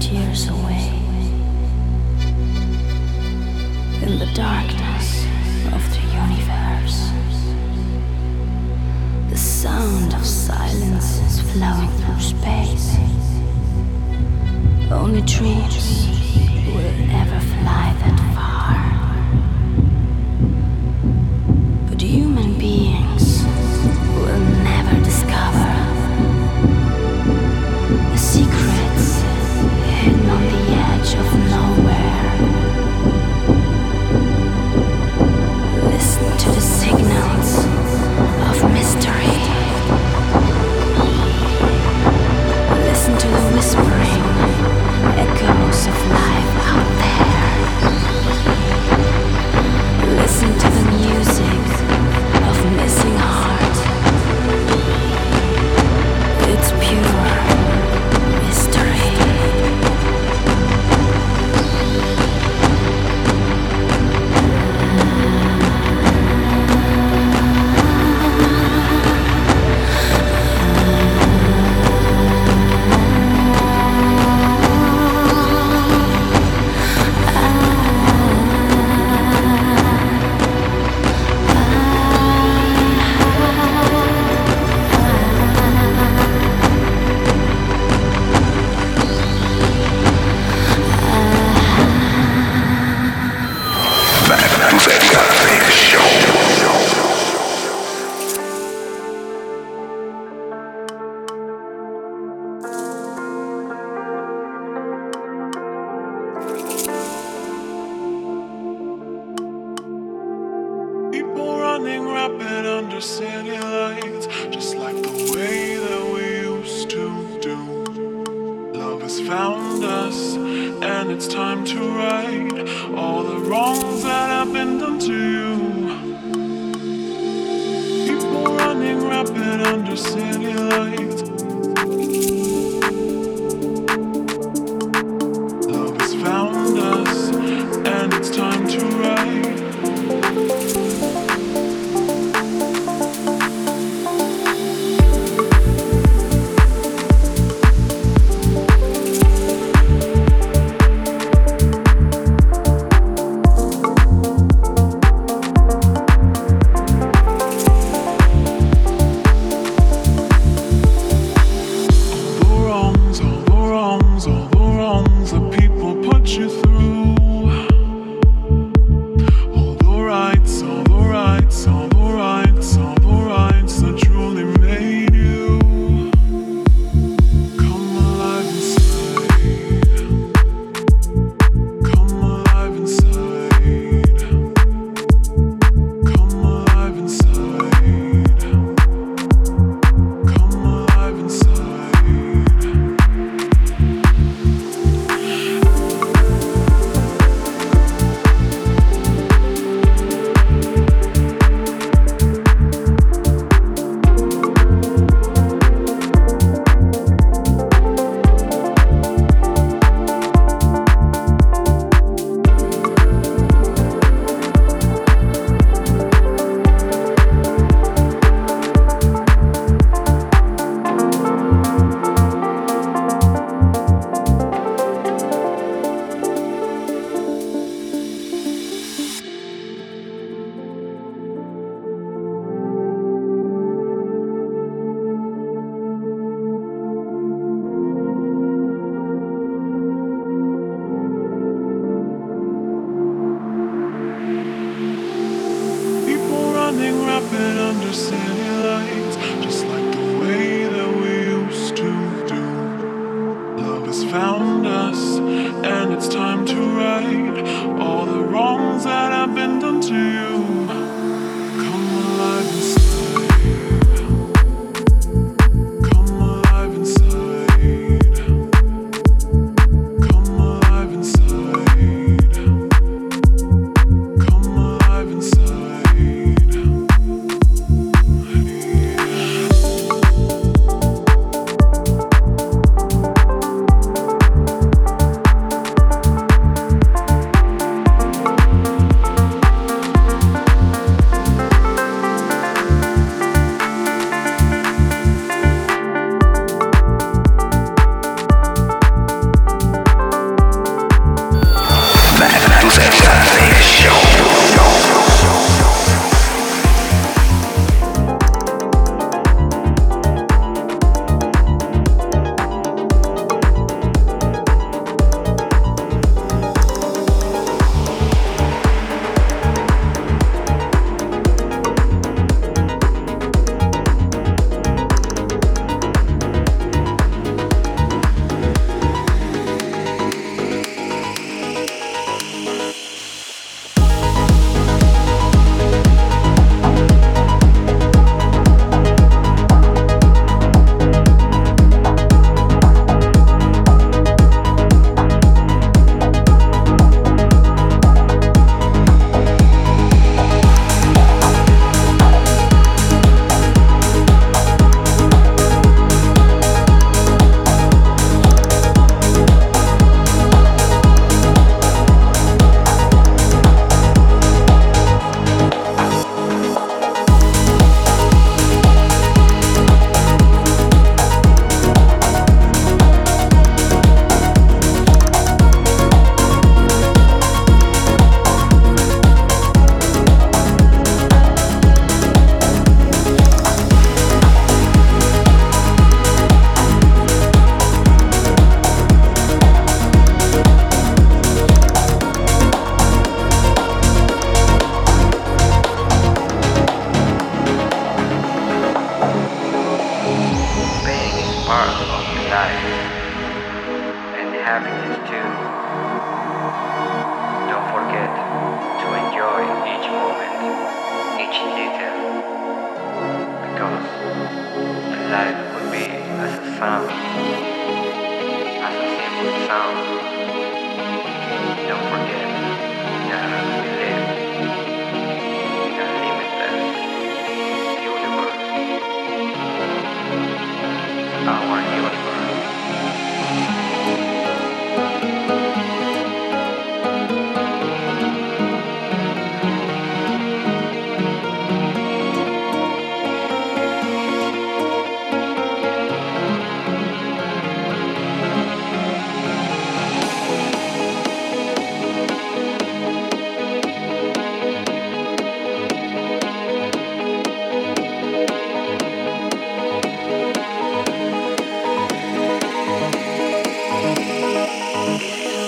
tears away in the darkness of the universe. The sound of silence is flowing through space. Only dreams. Running rapping under city lights, just like the way that we used to do. Love has found us, and it's time to right all the wrongs that have been done to you. People running rapid under city lights.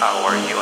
Our universe.